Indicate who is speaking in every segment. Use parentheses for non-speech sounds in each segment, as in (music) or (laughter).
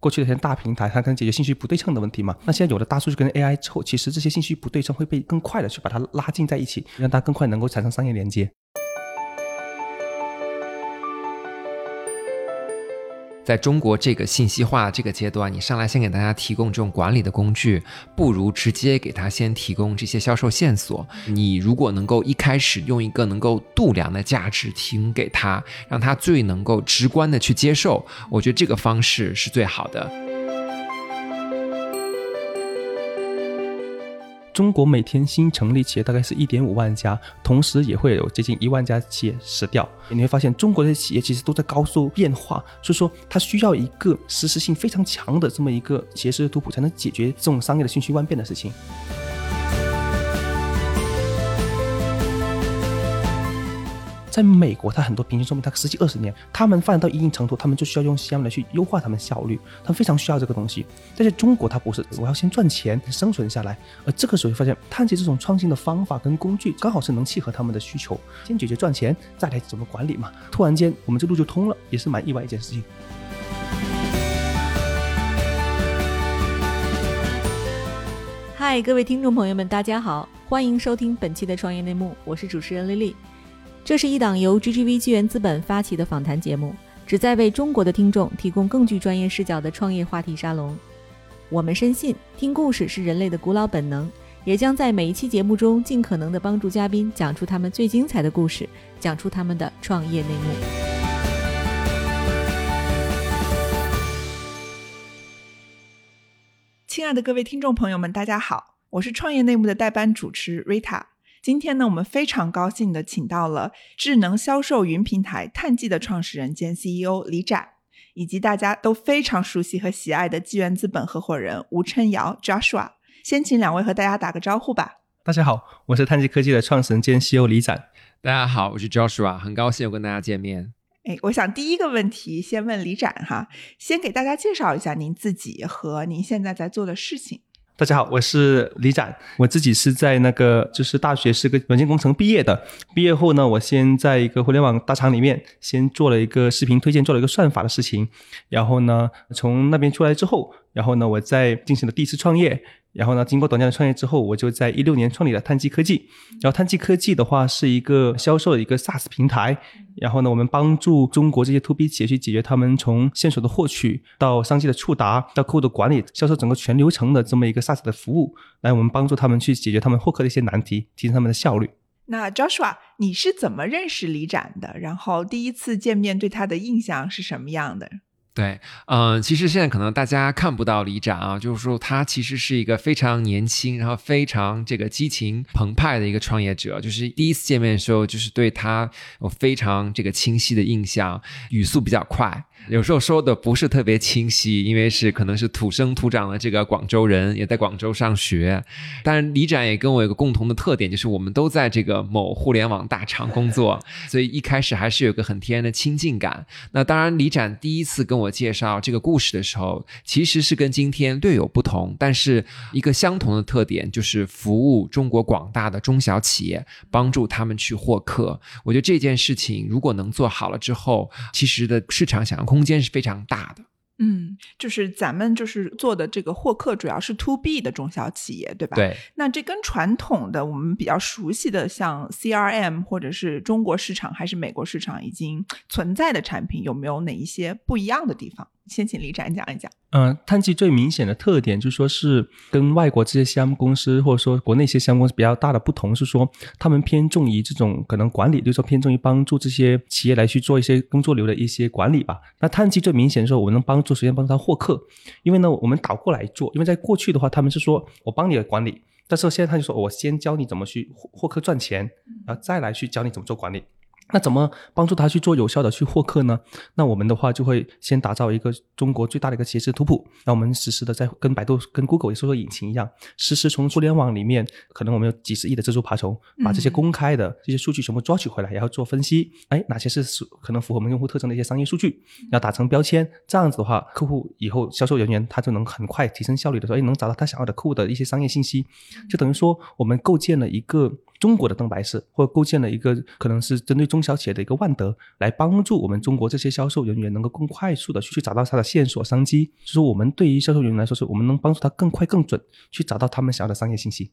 Speaker 1: 过去的些大平台，它可能解决信息不对称的问题嘛。那现在有了大数据跟 AI 之后，其实这些信息不对称会被更快的去把它拉近在一起，让它更快能够产生商业连接。
Speaker 2: 在中国这个信息化这个阶段，你上来先给大家提供这种管理的工具，不如直接给他先提供这些销售线索。你如果能够一开始用一个能够度量的价值提供给他，让他最能够直观的去接受，我觉得这个方式是最好的。
Speaker 1: 中国每天新成立企业大概是一点五万家，同时也会有接近一万家企业死掉。你会发现，中国的企业其实都在高速变化，所以说它需要一个实时性非常强的这么一个企业式图谱，才能解决这种商业的瞬息万变的事情。在美国，它很多平均寿命它十几二十年，他们发展到一定程度，他们就需要用 CM 来去优化他们效率，他们非常需要这个东西。但是中国它不是，我要先赚钱生存下来，而这个时候发现，探奇这种创新的方法跟工具刚好是能契合他们的需求，先解决赚钱，再来怎么管理嘛。突然间，我们这路就通了，也是蛮意外一件事情。
Speaker 3: 嗨，各位听众朋友们，大家好，欢迎收听本期的创业内幕，我是主持人丽丽。这是一档由 GGV 纪元资本发起的访谈节目，旨在为中国的听众提供更具专业视角的创业话题沙龙。我们深信，听故事是人类的古老本能，也将在每一期节目中尽可能的帮助嘉宾讲出他们最精彩的故事，讲出他们的创业内幕。
Speaker 4: 亲爱的各位听众朋友们，大家好，我是创业内幕的代班主持 Rita。今天呢，我们非常高兴的请到了智能销售云平台探记的创始人兼 CEO 李展，以及大家都非常熟悉和喜爱的纪元资本合伙人吴琛尧 Joshua。先请两位和大家打个招呼吧。
Speaker 1: 大家好，我是探记科技的创始人兼 CEO 李展。
Speaker 2: 大家好，我是 Joshua，很高兴又跟大家见面。
Speaker 4: 哎，我想第一个问题先问李展哈，先给大家介绍一下您自己和您现在在做的事情。
Speaker 1: 大家好，我是李展，我自己是在那个就是大学是个软件工程毕业的。毕业后呢，我先在一个互联网大厂里面先做了一个视频推荐，做了一个算法的事情。然后呢，从那边出来之后，然后呢，我再进行了第一次创业。然后呢，经过短暂的创业之后，我就在一六年创立了碳基科技。然后碳基科技的话是一个销售的一个 SaaS 平台。然后呢，我们帮助中国这些 To B 企业去解决他们从线索的获取到商机的触达到客户的管理、销售整个全流程的这么一个 SaaS 的服务，来我们帮助他们去解决他们获客的一些难题，提升他们的效率。
Speaker 4: 那 Joshua，你是怎么认识李展的？然后第一次见面对他的印象是什么样的？
Speaker 2: 对，嗯，其实现在可能大家看不到李展啊，就是说他其实是一个非常年轻，然后非常这个激情澎湃的一个创业者。就是第一次见面的时候，就是对他有非常这个清晰的印象，语速比较快。有时候说的不是特别清晰，因为是可能是土生土长的这个广州人，也在广州上学。但是李展也跟我有个共同的特点，就是我们都在这个某互联网大厂工作，所以一开始还是有个很天然的亲近感。那当然，李展第一次跟我介绍这个故事的时候，其实是跟今天略有不同，但是一个相同的特点就是服务中国广大的中小企业，帮助他们去获客。我觉得这件事情如果能做好了之后，其实的市场想要。空间是非常大的。
Speaker 4: 嗯，就是咱们就是做的这个获客，主要是 to B 的中小企业，对吧？
Speaker 2: 对。
Speaker 4: 那这跟传统的我们比较熟悉的像 CRM 或者是中国市场还是美国市场已经存在的产品，有没有哪一些不一样的地方？先请李展讲一讲。
Speaker 1: 嗯，碳基最明显的特点就是说是跟外国这些项目公司或者说国内一些项目公司比较大的不同是说，他们偏重于这种可能管理，就是说偏重于帮助这些企业来去做一些工作流的一些管理吧。那碳基最明显的时候，我们能帮助首先帮他获客，因为呢我们倒过来做，因为在过去的话他们是说我帮你的管理，但是现在他就说我先教你怎么去获获客赚钱，然后再来去教你怎么做管理。那怎么帮助他去做有效的去获客呢？那我们的话就会先打造一个中国最大的一个企业式图谱，那我们实时的在跟百度、跟 Google 也搜索引擎一样，实时从互联网里面，可能我们有几十亿的蜘蛛爬虫，把这些公开的这些数据全部抓取回来，然后做分析，哎，哪些是可能符合我们用户特征的一些商业数据，要打成标签，这样子的话，客户以后销售人员他就能很快提升效率的时候，哎，能找到他想要的客户的一些商业信息，就等于说我们构建了一个。中国的灯白石，或构建了一个可能是针对中小企业的一个万德，来帮助我们中国这些销售人员能够更快速的去找到他的线索商机。就是我们对于销售人员来说，是我们能帮助他更快更准去找到他们想要的商业信息。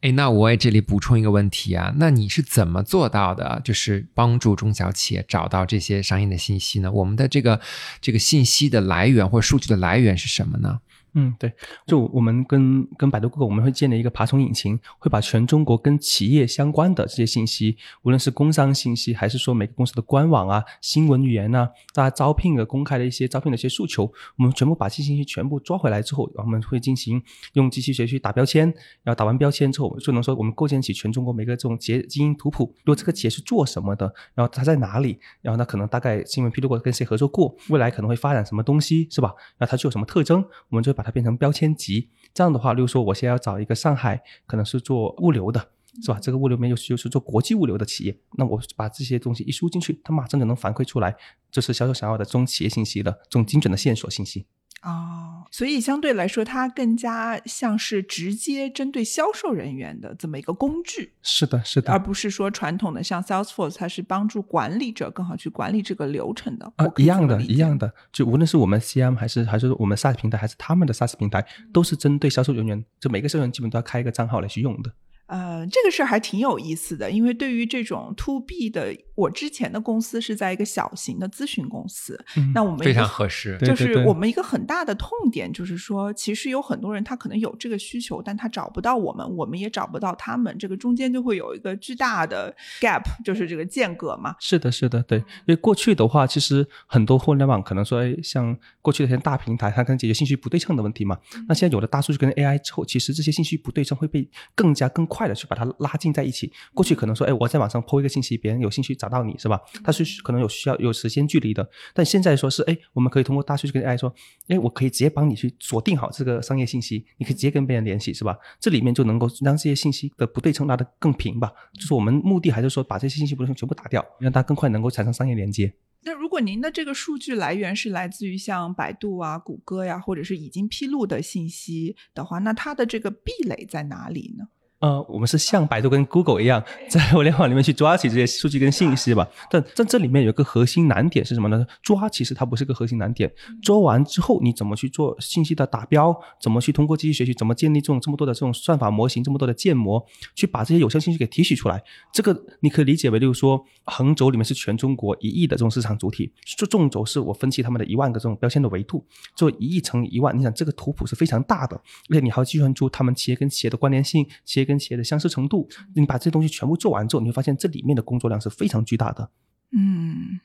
Speaker 2: 哎，那我也这里补充一个问题啊，那你是怎么做到的？就是帮助中小企业找到这些商业的信息呢？我们的这个这个信息的来源或数据的来源是什么呢？
Speaker 1: 嗯，对，就我们跟跟百度、Google，我们会建立一个爬虫引擎，会把全中国跟企业相关的这些信息，无论是工商信息，还是说每个公司的官网啊、新闻语言啊、大家招聘的公开的一些招聘的一些诉求，我们全部把这些信息全部抓回来之后，我们会进行用机器学习打标签，然后打完标签之后，就能说我们构建起全中国每个这种企业基因图谱。如果这个企业是做什么的，然后它在哪里，然后它可能大概新闻披露过跟谁合作过，未来可能会发展什么东西，是吧？然后它具有什么特征，我们就会把它变成标签集。这样的话，例如说，我现在要找一个上海可能是做物流的，是吧？这个物流面又是又是做国际物流的企业，那我把这些东西一输进去，它马上就能反馈出来，这是销售想要的这种企业信息的这种精准的线索信息。
Speaker 4: 哦，所以相对来说，它更加像是直接针对销售人员的这么一个工具。
Speaker 1: 是的，是的，
Speaker 4: 而不是说传统的像 Salesforce，它是帮助管理者更好去管理这个流程的。
Speaker 1: 啊，一样的，一样的，就无论是我们 CM 还是还是我们 SaaS 平台，还是他们的 SaaS 平台，都是针对销售人员，就每个销售人员基本都要开一个账号来去用的。
Speaker 4: 呃，这个事儿还挺有意思的，因为对于这种 To B 的，我之前的公司是在一个小型的咨询公司，那我们
Speaker 2: 非常合适，
Speaker 4: 就是我们一个很大的痛点就是说，其实有很多人他可能有这个需求，但他找不到我们，我们也找不到他们，这个中间就会有一个巨大的 gap，就是这个间隔嘛。
Speaker 1: 是的，是的，对，因为过去的话，其实很多互联网可能说，哎，像过去的一些大平台，它可能解决信息不对称的问题嘛。那现在有了大数据跟 AI 之后，其实这些信息不对称会被更加更快的去把它拉近在一起。过去可能说，哎，我在网上抛一个信息，别人有兴趣找到你是吧？它是可能有需要有时间距离的。但现在说是，哎，我们可以通过大数据跟 AI 说，哎，我可以直接帮你去锁定好这个商业信息，你可以直接跟别人联系是吧？这里面就能够让这些信息的不对称拉得更平吧。就是我们目的还是说把这些信息不对称全部打掉，让它更快能够产生商业连接。
Speaker 4: 那如果您的这个数据来源是来自于像百度啊、谷歌呀，或者是已经披露的信息的话，那它的这个壁垒在哪里呢？
Speaker 1: 呃，我们是像百度跟 Google 一样，在互联网里面去抓起这些数据跟信息吧。但但这里面有个核心难点是什么呢？抓其实它不是个核心难点，抓完之后你怎么去做信息的打标？怎么去通过机器学习？怎么建立这种这么多的这种算法模型？这么多的建模，去把这些有效信息给提取出来？这个你可以理解为，就是说横轴里面是全中国一亿的这种市场主体，这纵轴是我分析他们的一万个这种标签的维度，做一亿乘一万，你想这个图谱是非常大的，而且你还要计算出他们企业跟企业的关联性，企业跟企业的相似程度，你把这些东西全部做完之后，你会发现这里面的工作量是非常巨大的。
Speaker 4: 嗯，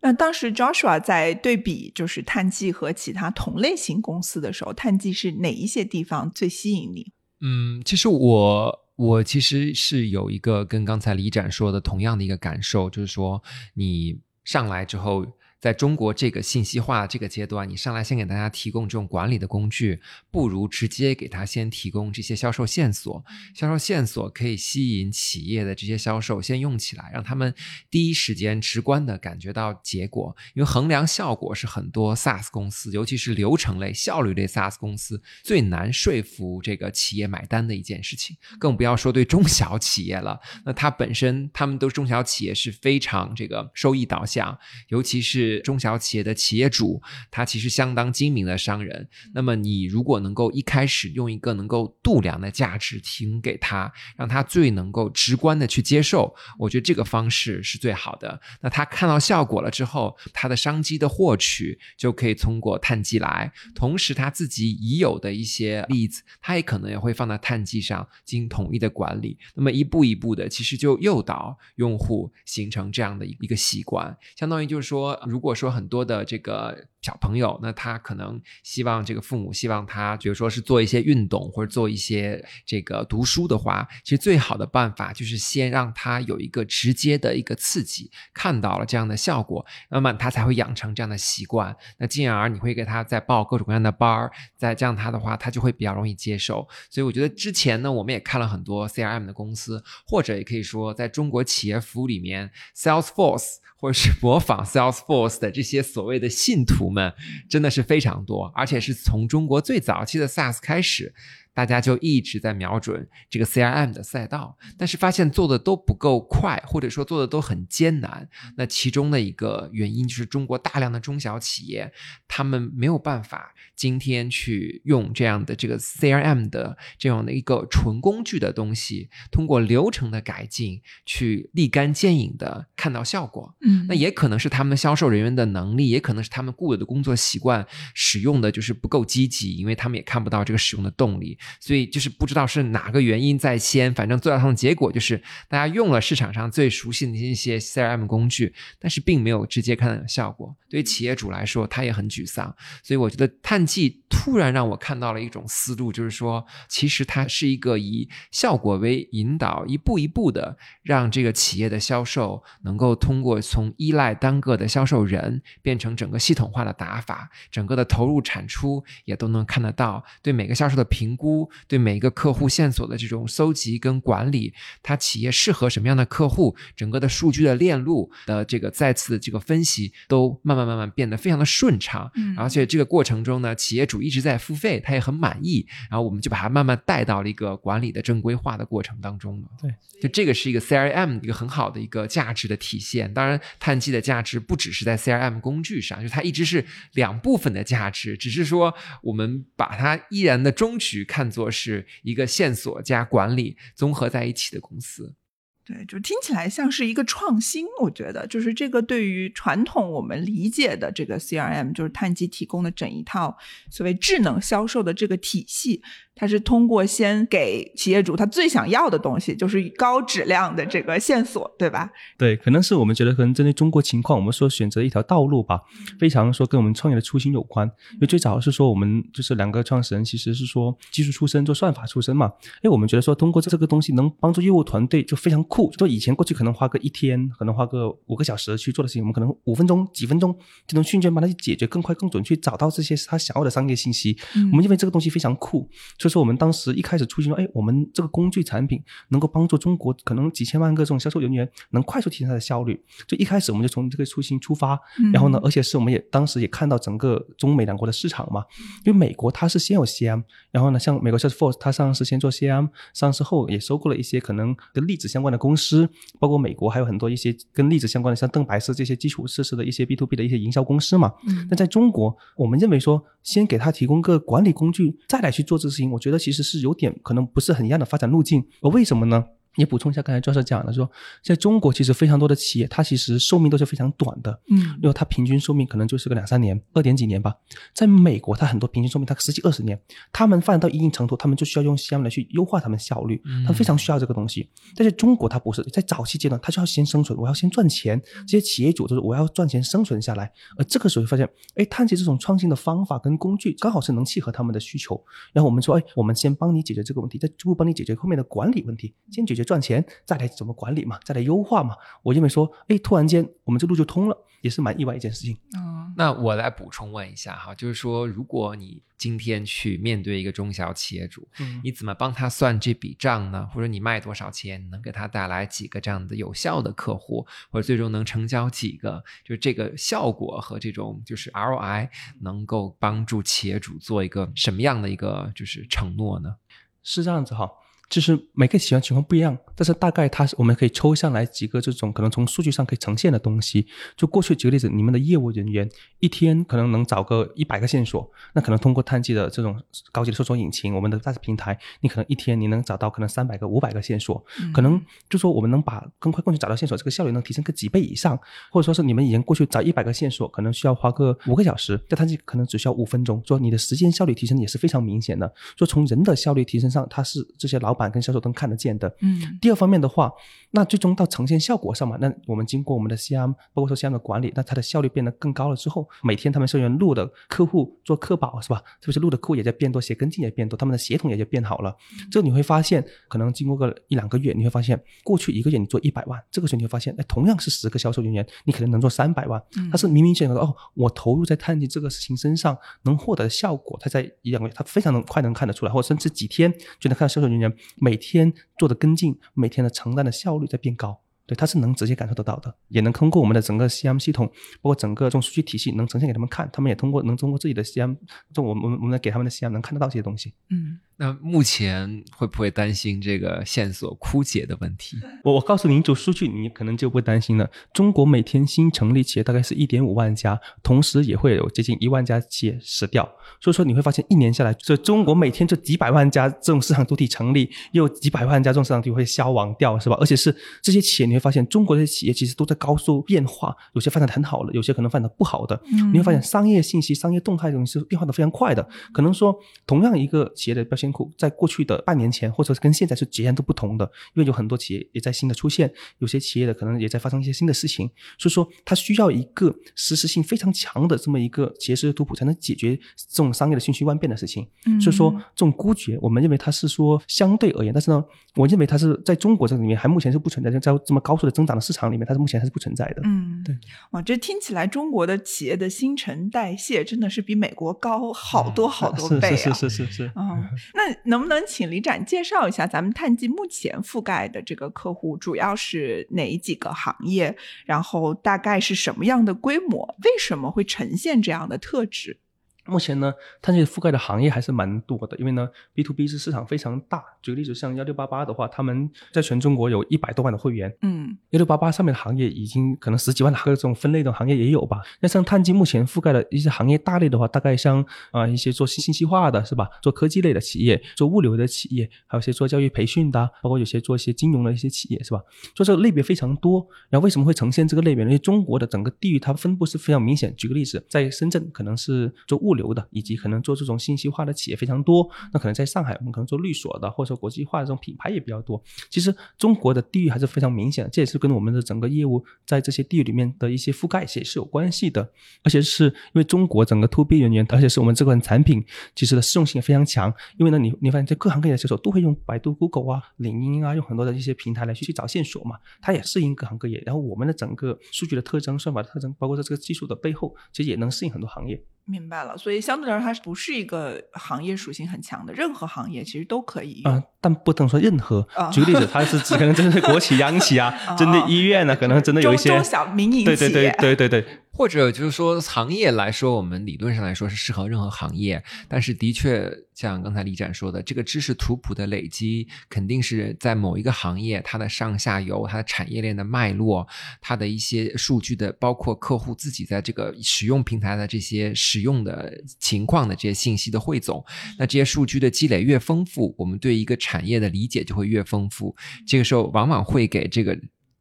Speaker 4: 那当时 Joshua 在对比就是碳基和其他同类型公司的时候，碳基是哪一些地方最吸引你？
Speaker 2: 嗯，其实我我其实是有一个跟刚才李展说的同样的一个感受，就是说你上来之后。在中国这个信息化这个阶段，你上来先给大家提供这种管理的工具，不如直接给他先提供这些销售线索。销售线索可以吸引企业的这些销售先用起来，让他们第一时间直观的感觉到结果。因为衡量效果是很多 SaaS 公司，尤其是流程类、效率类 SaaS 公司最难说服这个企业买单的一件事情。更不要说对中小企业了，那它本身他们都中小企业是非常这个收益导向，尤其是。中小企业的企业主，他其实相当精明的商人。那么，你如果能够一开始用一个能够度量的价值提供给他，让他最能够直观的去接受，我觉得这个方式是最好的。那他看到效果了之后，他的商机的获取就可以通过碳基来，同时他自己已有的一些例子，他也可能也会放在碳基上进行统一的管理。那么一步一步的，其实就诱导用户形成这样的一个习惯，相当于就是说，如如果说很多的这个小朋友，那他可能希望这个父母希望他，比如说是做一些运动或者做一些这个读书的话，其实最好的办法就是先让他有一个直接的一个刺激，看到了这样的效果，那么他才会养成这样的习惯。那进而你会给他再报各种各样的班儿，再这样他的话，他就会比较容易接受。所以我觉得之前呢，我们也看了很多 CRM 的公司，或者也可以说在中国企业服务里面，Salesforce。或者是模仿 Salesforce 的这些所谓的信徒们，真的是非常多，而且是从中国最早期的 SaaS 开始，大家就一直在瞄准这个 CRM 的赛道，但是发现做的都不够快，或者说做的都很艰难。那其中的一个原因就是中国大量的中小企业，他们没有办法今天去用这样的这个 CRM 的这样的一个纯工具的东西，通过流程的改进去立竿见影的看到效果。
Speaker 4: 嗯
Speaker 2: 那也可能是他们销售人员的能力，也可能是他们固有的工作习惯使用的就是不够积极，因为他们也看不到这个使用的动力，所以就是不知道是哪个原因在先，反正最后的结果就是大家用了市场上最熟悉的一些 CRM 工具，但是并没有直接看到有效果。对于企业主来说，他也很沮丧。所以我觉得碳季突然让我看到了一种思路，就是说，其实它是一个以效果为引导，一步一步的让这个企业的销售能够通过从依赖单个的销售人变成整个系统化的打法，整个的投入产出也都能看得到，对每个销售的评估，对每一个客户线索的这种搜集跟管理，它企业适合什么样的客户，整个的数据的链路的这个再次的这个分析，都慢慢慢慢变得非常的顺畅。
Speaker 4: 嗯
Speaker 2: 而且这个过程中呢，企业主一直在付费，他也很满意，然后我们就把它慢慢带到了一个管理的正规化的过程当中了。
Speaker 1: 对，
Speaker 2: 就这个是一个 CRM 一个很好的一个价值的体现。当然，碳基的价值不只是在 CRM 工具上，就它一直是两部分的价值，只是说我们把它依然的终局看作是一个线索加管理综合在一起的公司。
Speaker 4: 对，就听起来像是一个创新。我觉得，就是这个对于传统我们理解的这个 CRM，就是碳基提供的整一套所谓智能销售的这个体系，它是通过先给企业主他最想要的东西，就是高质量的这个线索，对吧？
Speaker 1: 对，可能是我们觉得可能针对中国情况，我们说选择一条道路吧，非常说跟我们创业的初心有关。因为最早是说我们就是两个创始人其实是说技术出身，做算法出身嘛。因为，我们觉得说通过这个东西能帮助业务团队就非常酷。就以前过去可能花个一天，可能花个五个小时去做的事情，我们可能五分钟、几分钟就能瞬间帮他去解决，更快、更准去找到这些他想要的商业信息。
Speaker 4: 嗯
Speaker 1: 我们认为这个东西非常酷，所以说我们当时一开始初心说，哎，我们这个工具产品能够帮助中国可能几千万个这种销售人员能快速提升他的效率。就一开始我们就从这个初心出发，然后呢，而且是我们也当时也看到整个中美两国的市场嘛，因为美国它是先有 CM，然后呢，像美国 Salesforce 它上市先做 CM，上市后也收购了一些可能跟粒子相关的公司，包括美国还有很多一些跟粒子相关的，像邓白氏这些基础设施的一些 B to B 的一些营销公司嘛。
Speaker 4: 嗯
Speaker 1: 但在中国，我们认为说，先给他提供个管理工具，再来去做这个事情，我我觉得其实是有点可能不是很一样的发展路径。而为什么呢？也补充一下刚才教授讲的说，在中国其实非常多的企业，它其实寿命都是非常短的，
Speaker 4: 嗯
Speaker 1: 因为它平均寿命可能就是个两三年、二点几年吧。在美国，它很多平均寿命它十几二十年，他们发展到一定程度，他们就需要用 CM 来去优化他们效率，
Speaker 2: 嗯
Speaker 1: 他们非常需要这个东西。但是中国它不是，在早期阶段，它就要先生存，我要先赚钱。这些企业主就是我要赚钱生存下来，而这个时候发现，哎，探奇这种创新的方法跟工具刚好是能契合他们的需求。然后我们说，哎，我们先帮你解决这个问题，再逐步帮你解决后面的管理问题，先解决赚钱，再来怎么管理嘛，再来优化嘛。我认为说，哎，突然间我们这路就通了，也是蛮意外一件事情。
Speaker 4: 嗯
Speaker 2: 那我来补充问一下哈，就是说，如果你今天去面对一个中小企业主，
Speaker 1: 嗯
Speaker 2: 你怎么帮他算这笔账呢？或者你卖多少钱，能给他带来几个这样的有效的客户，或者最终能成交几个？就是这个效果和这种就是 ROI 能够帮助企业主做一个什么样的一个就是承诺呢？
Speaker 1: 是这样子哈，就是每个喜欢情况不一样，但是大概它是我们可以抽象来几个这种可能从数据上可以呈现的东西。就过去举个例子，你们的业务人员一天可能能找个一百个线索，那可能通过碳基的这种高级的搜索引擎，我们的 SaaS 平台，你可能一天你能找到可能三百个、五百个线索，可能就说我们能把更快更去找到线索，这个效率能提升个几倍以上，或者说是你们以前过去找一百个线索，可能需要花个五个小时，在碳基可能只需要五分钟，说你的时间效率提升也是非常明显的。说从人的效率提升上，它是这些老板跟销售都看得见的。
Speaker 4: 嗯
Speaker 1: 第二方面的话，那最终到呈现效果上嘛，那我们经过我们的 CRM，包括说 CRM 的管理，那它的效率变得更高了之后，每天他们社员录的客户做客保是吧？是不是录的客户也在变多，写跟进也变多，他们的协同也就变好了。这你会发现，可能经过个一两个月，你会发现，过去一个月你做一百万，这个时候你会发现，哎，同样是十个销售人员，你可能能做三百万。
Speaker 4: 嗯
Speaker 1: 它是明明显的哦，我投入在探基这个事情身上能获得的效果，它在一两个月，它非常能快能看得出来，或者甚至几天就能看到销售人员每天做的跟进，每天的承担的效率在变高。对，他是能直接感受得到的，也能通过我们的整个 CM 系统，包括整个这种数据体系，能呈现给他们看，他们也通过能通过自己的 CM，就我们我们我们给他们的 CM 能看得到这些东西。
Speaker 4: 嗯
Speaker 2: 那目前会不会担心这个线索枯竭的问题？(laughs)
Speaker 1: 我我告诉您，就数据，你可能就不会担心了。中国每天新成立企业大概是一点五万家，同时也会有接近一万家企业死掉。所以说你会发现，一年下来，这中国每天这几百万家这种市场主体成立，又几百万家这种市场主体会消亡掉，是吧？而且是这些企业，你会发现，中国的企业其实都在高速变化，有些发展的很好了，有些可能发展的不好的。
Speaker 4: 嗯
Speaker 1: 你会发现，商业信息、商业动态这种是变化的非常快的。可能说，同样一个企业的标在过去的半年前，或者是跟现在是截然都不同的，因为有很多企业也在新的出现，有些企业的可能也在发生一些新的事情，所以说它需要一个实时性非常强的这么一个企业式的图谱，才能解决这种商业的瞬息万变的事情。
Speaker 4: 嗯
Speaker 1: 所以说，这种孤绝，我们认为它是说相对而言，但是呢，我认为它是在中国这里面还目前是不存在，在这么高速的增长的市场里面，它是目前还是不存在的。
Speaker 4: 嗯，
Speaker 1: 对，
Speaker 4: 哇，这听起来中国的企业的新陈代谢真的是比美国高好多好多倍啊！
Speaker 1: 嗯是是是是是。
Speaker 4: 哦，(laughs) 那能不能请李展介绍一下咱们碳基目前覆盖的这个客户主要是哪几个行业？然后大概是什么样的规模？为什么会呈现这样的特质？
Speaker 1: 目前呢，探界覆盖的行业还是蛮多的，因为呢，B to B 是市场非常大。举个例子，像幺六八八的话，他们在全中国有一百多万的会员，
Speaker 4: 嗯
Speaker 1: 幺六八八上面的行业已经可能十几万的各种分类的行业也有吧。那像碳基目前覆盖的一些行业大类的话，大概像啊、一些做信信息化的是吧，做科技类的企业，做物流的企业，还有一些做教育培训的啊，包括有些做一些金融的一些企业是吧？所以这个类别非常多。然后为什么会呈现这个类别呢？因为中国的整个地域它分布是非常明显。举个例子，在深圳可能是做物流流的，以及可能做这种信息化的企业非常多。那可能在上海，我们可能做律所的，或者说国际化的这种品牌也比较多。其实中国的地域还是非常明显的，这也是跟我们的整个业务在这些地域里面的一些覆盖也是有关系的。而且是因为中国整个 to B 人员，而且是我们这款产品其实的适用性也非常强。因为呢，你你发现在各行各业的销售都会用百度、Google 啊、领英啊，用很多的一些平台来去去找线索嘛，它也适应各行各业。然后我们的整个数据的特征、算法的特征，包括在这个技术的背后，其实也能适应很多行业。
Speaker 4: 明白了，所以相对来说，它不是一个行业属性很强的，任何行业其实都可以用。
Speaker 1: 啊、但不能说任何
Speaker 4: 啊。
Speaker 1: 举个例子，它是只可能针对国企、央企啊，针对医院呢，可能真的有一些
Speaker 4: 小民营
Speaker 1: 对对对对对对，
Speaker 2: 或者就是说，行业来说，我们理论上来说是适合任何行业，但是的确像刚才李展说的，这个知识图谱的累积，肯定是在某一个行业它的上下游、它的产业链的脉络、它的一些数据的，包括客户自己在这个使用平台的这些使用的情况的这些信息的汇总。那这些数据的积累越丰富，我们对一个产业的理解就会越丰富。这个时候往往会给这个。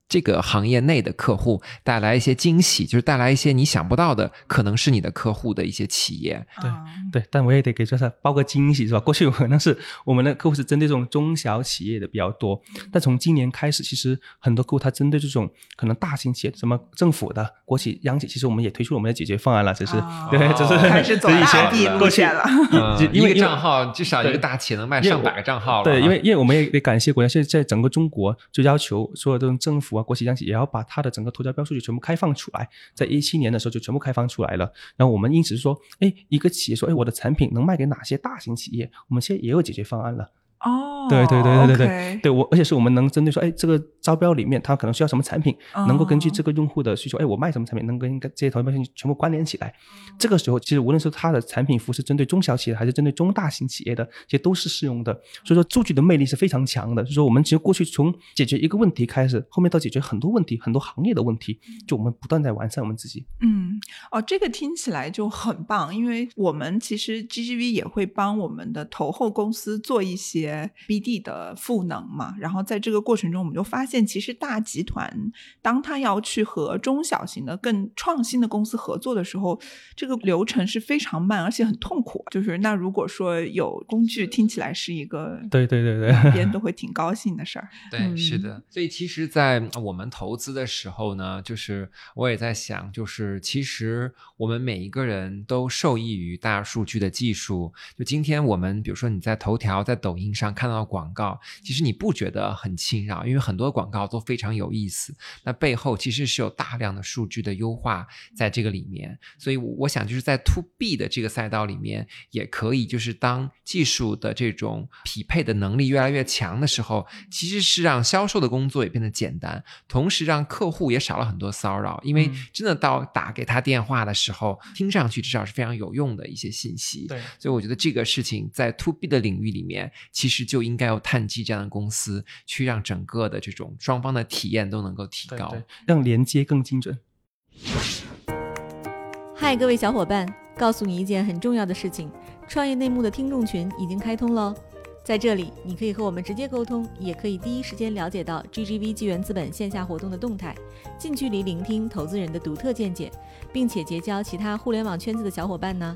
Speaker 2: 这个行业内的客户带来一些惊喜，就是带来一些你想不到的，可能是你的客户的一些企业。
Speaker 1: 对
Speaker 4: 啊
Speaker 1: 对，但我也得给这是包个惊喜是吧？(laughs) 过去可能是我们的客户是针对这种中小企业的比较多，但从今年开始，其实很多客户他针对这种可能大型企业，什么政府的、国企、央企，其实我们也推出了我们的解决方案了，只是、
Speaker 4: 啊 (laughs)
Speaker 1: 对，只是
Speaker 4: 开始走
Speaker 1: 只是以
Speaker 4: 大
Speaker 1: 前
Speaker 4: B
Speaker 1: 过去
Speaker 4: 路线了。
Speaker 2: 嗯，一个账号至少一个大企业能卖上百个账号了啊。
Speaker 1: 对，因为因为我们也得感谢国家，现在在整个中国就要求所有这种政府国企、央企也要把它的整个投标标数据全部开放出来，在一七年的时候就全部开放出来了。然后我们因此说，哎，一个企业说，哎，我的产品能卖给哪些大型企业？我们现在也有解决方案了。
Speaker 4: 哦，
Speaker 1: 对对对对对对对我，而且是我们能针对说，哎，这个招标里面它可能需要什么产品，能够根据
Speaker 4: 哦
Speaker 1: 这个用户的需求，哎，我卖什么产品，能跟这些投标信息全部关联起来。这个时候，其实无论是它的产品服务是针对中小企业，还是针对中大型企业的，这些都是适用的。所以说，数据的魅力是非常强的。就是说，我们其实过去从解决一个问题开始，后面到解决很多问题、很多行业的问题，就我们不断在完善我们自己。
Speaker 4: 嗯，哦，这个听起来就很棒，因为我们其实 GGV 也会帮我们的投后公司做一些 BD 的赋能嘛，然后在这个过程中，我们就发现，其实大集团当他要去和中小型的更创新的公司合作的时候，这个流程是非常慢，而且很痛苦。就是那如果说有工具，听起来是一个
Speaker 1: 对对对对
Speaker 4: 两边 (laughs) 都会挺高兴的事儿。
Speaker 2: 对，是的。所以其实，在我们投资的时候呢，就是我也在想，就是其实我们每一个人都受益于大数据的技术。就今天我们，比如说你在头条、在抖音上看到的广告，其实你不觉得很侵扰，因为很多广告都非常有意思。那背后其实是有大量的数据的优化在这个里面，所以我想就是在 To B 的这个赛道里面，也可以就是当技术的这种匹配的能力越来越强的时候，其实是让销售的工作也变得简单，同时让客户也少了很多骚扰，因为真的到打给他电话的时候，听上去至少是非常有用的一些信息。
Speaker 1: 对，
Speaker 2: 所以我觉得这个事情在 To B 的领域里面，其实就应该有碳基这样的公司去让整个的这种双方的体验都能够提高，
Speaker 1: 让连接更精准。
Speaker 3: 嗨，各位小伙伴，告诉你一件很重要的事情：创业内幕的听众群已经开通喽。在这里，你可以和我们直接沟通，也可以第一时间了解到 GGV 纪元资本线下活动的动态，近距离聆听投资人的独特见解，并且结交其他互联网圈子的小伙伴呢。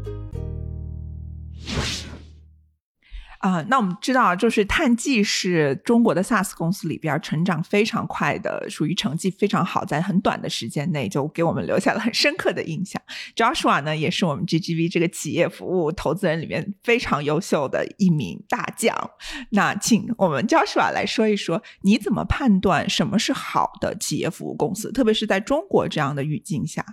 Speaker 4: 啊，那我们知道，就是探计是中国的 SaaS 公司里边成长非常快的，属于成绩非常好，在很短的时间内就给我们留下了很深刻的印象。Joshua 呢，也是我们 GGV 这个企业服务投资人里面非常优秀的一名大将。那请我们 Joshua 来说一说，你怎么判断什么是好的企业服务公司，特别是在中国这样的语境下？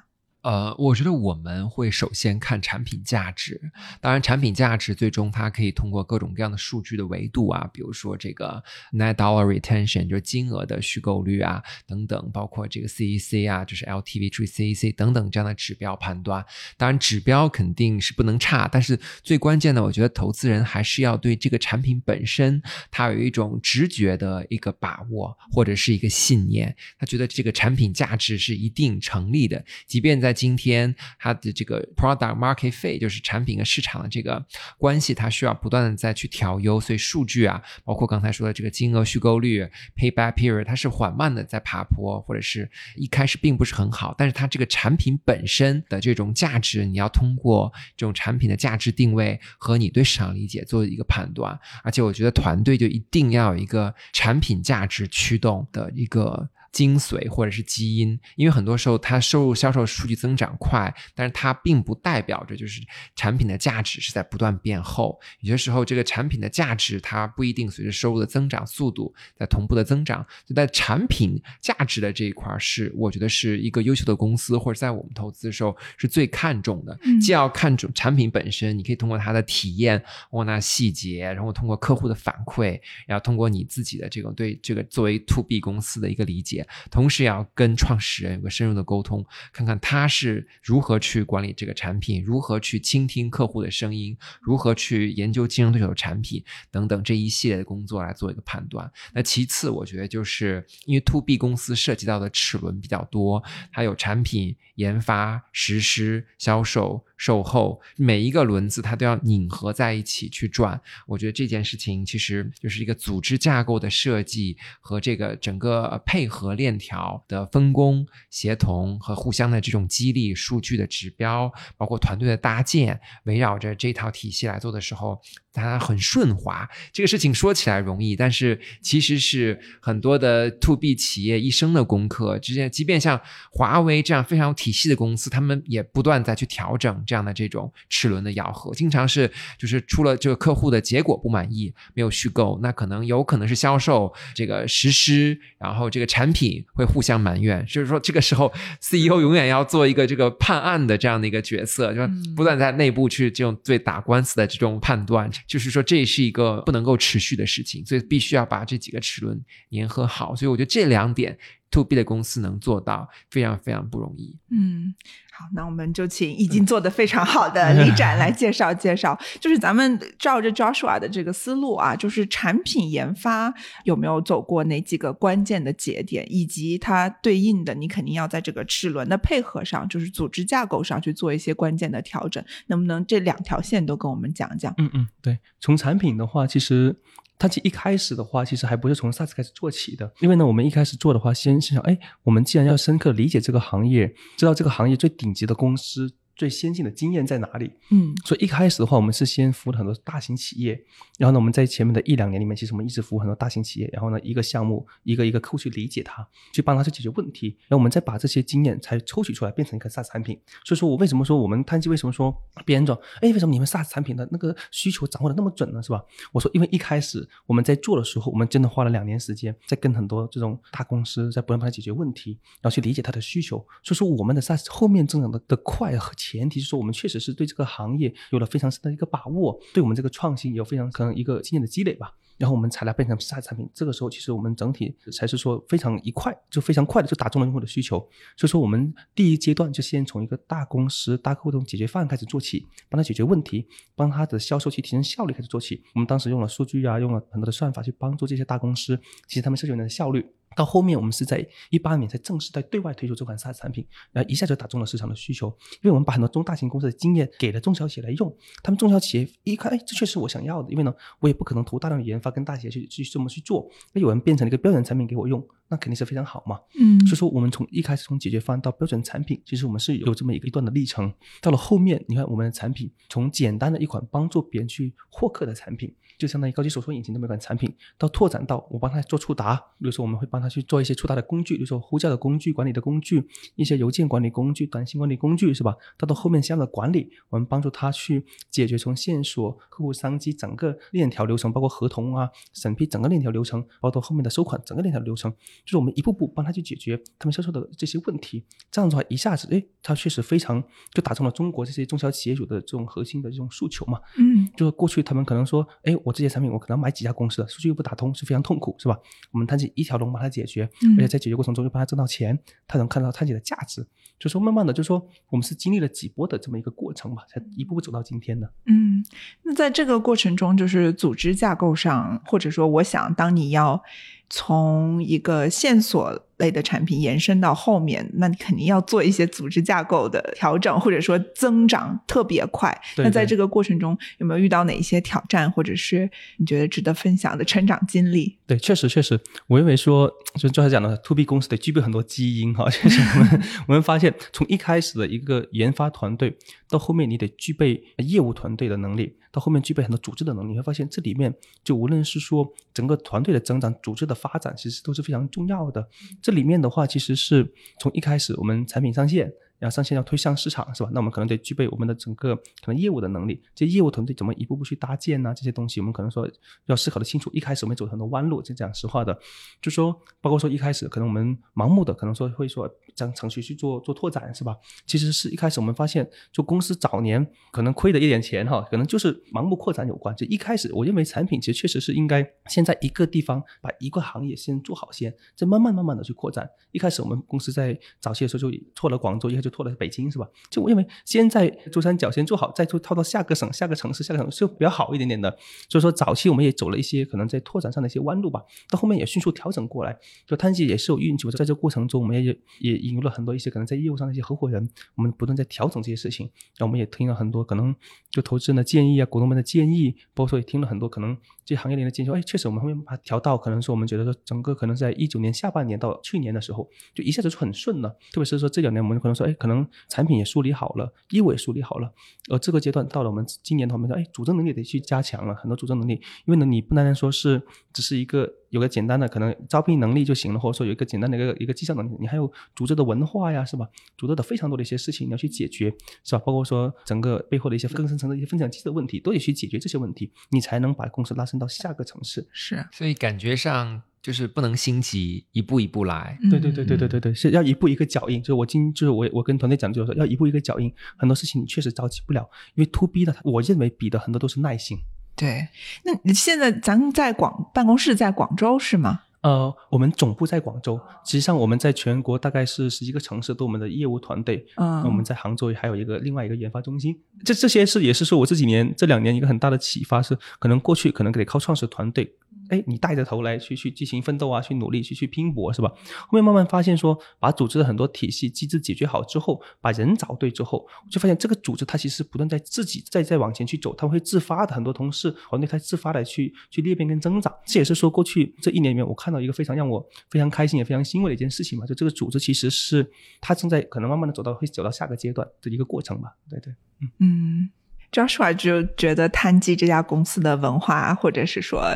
Speaker 2: 呃，我觉得我们会首先看产品价值。当然，产品价值最终它可以通过各种各样的数据的维度啊，比如说这个 net dollar retention 就是金额的续购率啊，等等，包括这个 C E C 啊，就是 LTV 除以 C E C 等等这样的指标判断。当然，指标肯定是不能差，但是最关键的，我觉得投资人还是要对这个产品本身，它有一种直觉的一个把握或者是一个信念，他觉得这个产品价值是一定成立的，即便在今天，它的这个 product market fit 就是产品跟市场的这个关系，它需要不断的再去调优，所以数据啊，包括刚才说的这个金额续购率 payback period，它是缓慢的在爬坡，或者是一开始并不是很好，但是它这个产品本身的这种价值，你要通过这种产品的价值定位和你对市场理解做一个判断，而且我觉得团队就一定要有一个产品价值驱动的一个。精髓或者是基因，因为很多时候它收入销售数据增长快，但是它并不代表着就是产品的价值是在不断变厚。有些时候这个产品的价值它不一定随着收入的增长速度在同步的增长。就在产品价值的这一块是我觉得是一个优秀的公司或者在我们投资的时候是最看重的。既要看重产品本身，你可以通过它的体验，过那细节，然后通过客户的反馈，然后通过你自己的这个对这个作为 to B 公司的一个理解。同时也要跟创始人有个深入的沟通，看看他是如何去管理这个产品，如何去倾听客户的声音，如何去研究竞争对手的产品等等这一系列的工作来做一个判断。那其次，我觉得就是因为 to B 公司涉及到的齿轮比较多，它有产品研发、实施、销售。售后每一个轮子它都要拧合在一起去转，我觉得这件事情其实就是一个组织架构的设计和这个整个配合链条的分工协同和互相的这种激励、数据的指标，包括团队的搭建，围绕着这套体系来做的时候。它很顺滑，这个事情说起来容易，但是其实是很多的 to B 企业一生的功课。之前，即便像华为这样非常有体系的公司，他们也不断在去调整这样的这种齿轮的咬合。经常是就是出了这个客户的结果不满意，没有续购，那可能有可能是销售这个实施，然后这个产品会互相埋怨。就是说，这个时候 (laughs) CEO 永远要做一个这个判案的这样的一个角色，就不断在内部去这种对打官司的这种判断。就是说，这是一个不能够持续的事情，所以必须要把这几个齿轮粘合好。所以我觉得这两点，to B 的公司能做到，非常非常不容易。
Speaker 4: 嗯。好，那我们就请已经做得非常好的李展来介绍介绍。就是咱们照着 Joshua 的这个思路啊，就是产品研发有没有走过哪几个关键的节点，以及它对应的，你肯定要在这个齿轮的配合上，就是组织架构上去做一些关键的调整。能不能这两条线都跟我们讲讲？
Speaker 1: 嗯嗯，对，从产品的话，其实。它其实一开始的话，其实还不是从 SaaS 开始做起的，因为呢，我们一开始做的话，先是想，哎，我们既然要深刻理解这个行业，知道这个行业最顶级的公司。最先进的经验在哪里？
Speaker 4: 嗯，
Speaker 1: 所以一开始的话，我们是先服务很多大型企业，然后呢，我们在前面的一两年里面，其实我们一直服务很多大型企业，然后呢，一个项目一个一个客户去理解它，去帮他去解决问题，然后我们再把这些经验才抽取出来变成一个 SaaS 产品。所以说我为什么说我们探基为什么说别人说，哎，为什么你们 SaaS 产品的那个需求掌握的那么准呢？是吧？我说，因为一开始我们在做的时候，我们真的花了两年时间，在跟很多这种大公司在不断帮他解决问题，然后去理解他的需求。所以说我们的 SaaS 后面增长的的快和前提是说我们确。实是对这个行业有了非常深的一个把握，对我们这个创新有非常可能一个经验的积累吧，然后我们才来变成 SaaS 产品。这个时候，其实我们整体才是说非常一块，就非常快的就打中了用户的需求。所以说，我们第一阶段就先从一个大公司、大客户的解决方案开始做起，帮他解决问题，帮他的销售去提升效率开始做起。我们当时用了数据啊，用了很多的算法去帮助这些大公司，其实他们是有的效率。到后面，我们是在一八年才正式在对外推出这款 SA 产品，然后一下就打中了市场的需求。因为我们把很多中大型公司的经验给了中小企业来用，他们中小企业一看，哎，这确实我想要的。因为呢，我也不可能投大量的研发跟大企业去去这么去做。那有人变成了一个标准产品给我用，那肯定是非常好嘛。
Speaker 4: 嗯，
Speaker 1: 所以说我们从一开始从解决方案到标准产品，其实我们是有这么一个一段的历程。到了后面，你看我们的产品从简单的一款帮助别人去获客的产品。就相当于高级搜索引擎这么一款产品，到拓展到我帮他做触达，比如说我们会帮他去做一些触达的工具，比如说呼叫的工具、管理的工具、一些邮件管理工具、短信管理工具，是吧？到到后面相应的管理，我们帮助他去解决从线索、客户商机整个链条流程，包括合同啊、审批整个链条流程，包括后面的收款整个链条流程，就是我们一步步帮他去解决他们销售的这些问题。这样的话，一下子，哎，他确实非常就打中了中国这些中小企业主的这种核心的这种诉求嘛。
Speaker 4: 嗯，
Speaker 1: 就是过去他们可能说，哎。我这些产品我可能买几家公司的数据又不打通，是非常痛苦，是吧？我们探姐一条龙帮他解决，而且在解决过程中又帮他挣到钱，他能看到探姐的价值。就说慢慢的，就说我们是经历了几波的这么一个过程吧，才一步步走到今天的。
Speaker 4: 嗯，那在这个过程中，就是组织架构上，或者说，我想当你要从一个线索。类的产品延伸到后面，那你肯定要做一些组织架构的调整，或者说增长特别快。那在这个过程中，有没有遇到哪一些挑战，或者是你觉得值得分享的成长经历？
Speaker 1: 对，确实确实，我认为说，就刚才讲的，to B 公司得具备很多基因哈。(laughs) 就是，我们我们发现，从一开始的一个研发团队，到后面你得具备业务团队的能力，到后面具备很多组织的能力，你会发现这里面就无论是说整个团队的增长、组织的发展，其实都是非常重要的。这里面的话，其实是从一开始我们产品上线。然后上线要推向市场是吧？那我们可能得具备我们的整个可能业务的能力，这业务团队怎么一步步去搭建呢？这些东西我们可能说要思考的清楚。一开始我们走很多弯路，就讲实话的，就说包括说一开始可能我们盲目的可能说会说将程序去做做拓展是吧？其实是一开始我们发现，就公司早年可能亏的一点钱哈，可能就是盲目扩展有关。就一开始我认为产品其实确实是应该先在一个地方把一个行业先做好先，再慢慢慢慢的去扩展。一开始我们公司在早期的时候就拓了广州，一开始。拓了北京是吧？就我认为，先在珠三角先做好，再做套到下个省、下个城市、下个城市就比较好一点点的。所以说，早期我们也走了一些可能在拓展上的一些弯路吧。到后面也迅速调整过来。就探基也是有运气，在这个过程中，我们也也引入了很多一些可能在业务上的一些合伙人，我们不断在调整这些事情。然后我们也听了很多可能就投资人的建议啊，股东们的建议，包括说也听了很多可能这行业里的建议。说，哎，确实我们后面把它调到，可能说我们觉得说整个可能在一九年下半年到去年的时候，就一下子就很顺了。特别是说这两年，我们可能说，哎，可能产品也梳理好了，业务也梳理好了，而这个阶段到了我们今年的话，我们说，哎，组织能力得去加强了，很多组织能力，因为呢，你不单单说是只是一个有个简单的可能招聘能力就行了，或者说有一个简单的一个一个绩效能力，你还有组织的文化呀，是吧？组织的非常多的一些事情你要去解决，是吧？包括说整个背后的一些更深层的一些分享机制的问题，都得去解决这些问题，你才能把公司拉升到下个层次。
Speaker 4: 是，
Speaker 2: 所以感觉上。就是不能心急，一步一步来。
Speaker 1: 对对对对对对对，是要一步一个脚印。就是我今就是我我跟团队讲，就是说要一步一个脚印。很多事情你确实着急不了，因为 to B 的，我认为比的很多都是耐心。
Speaker 4: 对，那你现在咱们在广办公室在广州是吗？
Speaker 1: 呃，我们总部在广州，实际上我们在全国大概是十几个城市都我们的业务团队。
Speaker 4: 嗯，
Speaker 1: 我们在杭州还有一个另外一个研发中心。这这些是也是说我这几年这两年一个很大的启发是，可能过去可能得靠创始团队。哎，你带着头来去去进行奋斗啊，去努力去去拼搏，是吧？后面慢慢发现说，把组织的很多体系机制解决好之后，把人找对之后，就发现这个组织它其实不断在自己在在往前去走，它会自发的很多同事团队它自发的去去裂变跟增长。这也是说过去这一年里面，我看到一个非常让我非常开心也非常欣慰的一件事情嘛，就这个组织其实是它正在可能慢慢的走到会走到下个阶段的一个过程吧。对对，
Speaker 4: 嗯嗯。Joshua 就觉得碳基这家公司的文化，或者是说。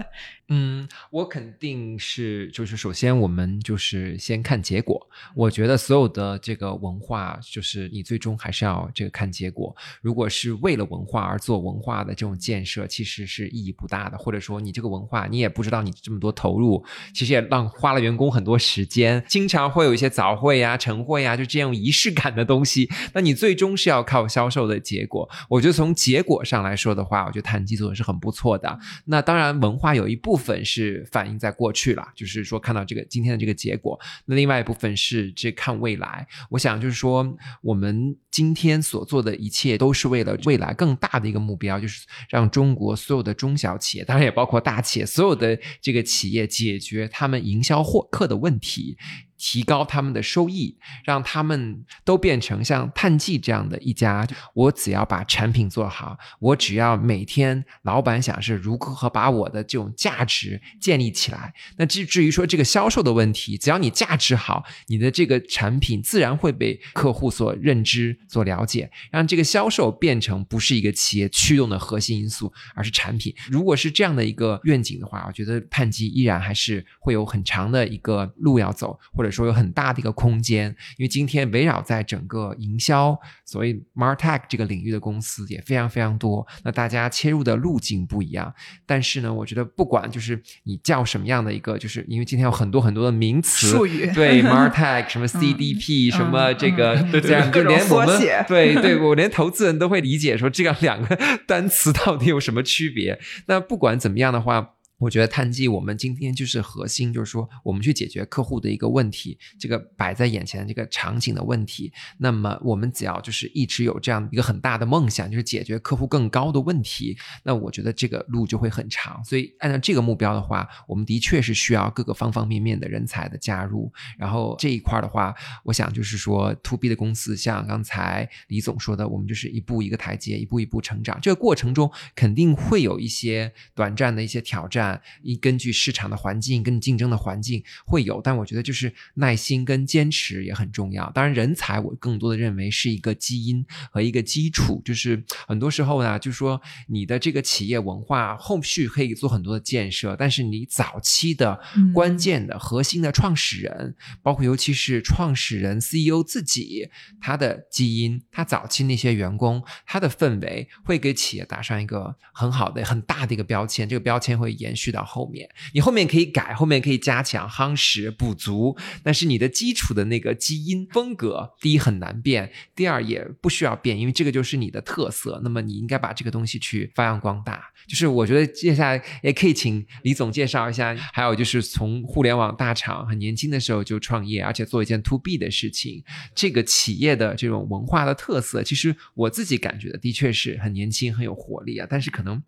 Speaker 2: 嗯，我肯定是，就是首先我们就是先看结果。我觉得所有的这个文化，就是你最终还是要这个看结果。如果是为了文化而做文化的这种建设，其实是意义不大的。或者说你这个文化，你也不知道你这么多投入，其实也让花了员工很多时间，经常会有一些早会呀、晨会呀，就这样仪式感的东西。那你最终是要靠销售的结果。我觉得从结果上来说的话，我觉得碳基做的是很不错的。那当然，文化有一部。部分是反映在过去了，就是说看到这个今天的这个结果。那另外一部分是这看未来。我想就是说，我们今天所做的一切都是为了未来更大的一个目标，就是让中国所有的中小企业，当然也包括大企业，所有的这个企业解决他们营销获客的问题。提高他们的收益，让他们都变成像碳记这样的一家。我只要把产品做好，我只要每天老板想是如何把我的这种价值建立起来。那至至于说这个销售的问题，只要你价值好，你的这个产品自然会被客户所认知、所了解，让这个销售变成不是一个企业驱动的核心因素，而是产品。如果是这样的一个愿景的话，我觉得碳记依然还是会有很长的一个路要走，或者。说有很大的一个空间，因为今天围绕在整个营销，所以 martech 这个领域的公司也非常非常多。那大家切入的路径不一样，但是呢，我觉得不管就是你叫什么样的一个，就是因为今天有很多很多的名词
Speaker 4: 术语，
Speaker 2: 对 (laughs) martech 什么 CDP 什么这个这样，
Speaker 4: 就
Speaker 2: 连我们对对我连投资人都会理解说这样两个 (laughs) 单词到底有什么区别。那不管怎么样的话。我觉得碳基，我们今天就是核心，就是说我们去解决客户的一个问题，这个摆在眼前的这个场景的问题。那么我们只要就是一直有这样一个很大的梦想，就是解决客户更高的问题，那我觉得这个路就会很长。所以按照这个目标的话，我们的确是需要各个方方面面的人才的加入。然后这一块的话，我想就是说，to B 的公司，像刚才李总说的，我们就是一步一个台阶，一步一步成长。这个过程中肯定会有一些短暂的一些挑战。一根据市场的环境跟竞争的环境会有，但我觉得就是耐心跟坚持也很重要。当然，人才我更多的认为是一个基因和一个基础，就是很多时候呢，就是说你的这个企业文化后续可以做很多的建设，但是你早期的关键的核心的创始人，包括尤其是创始人 CEO 自己，他的基因，他早期那些员工，他的氛围会给企业打上一个很好的、很大的一个标签，这个标签会延延续。到后面，你后面可以改，后面可以加强、夯实、补足，但是你的基础的那个基因风格，第一很难变，第二也不需要变，因为这个就是你的特色。那么你应该把这个东西去发扬光大。就是我觉得接下来也可以请李总介绍一下，还有就是从互联网大厂很年轻的时候就创业，而且做一件 to B 的事情，这个企业的这种文化的特色，其实我自己感觉的的确是很年轻、很有活力啊。但是可能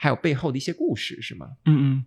Speaker 2: 还有背后的一些故事，是吗？
Speaker 1: 嗯。嗯，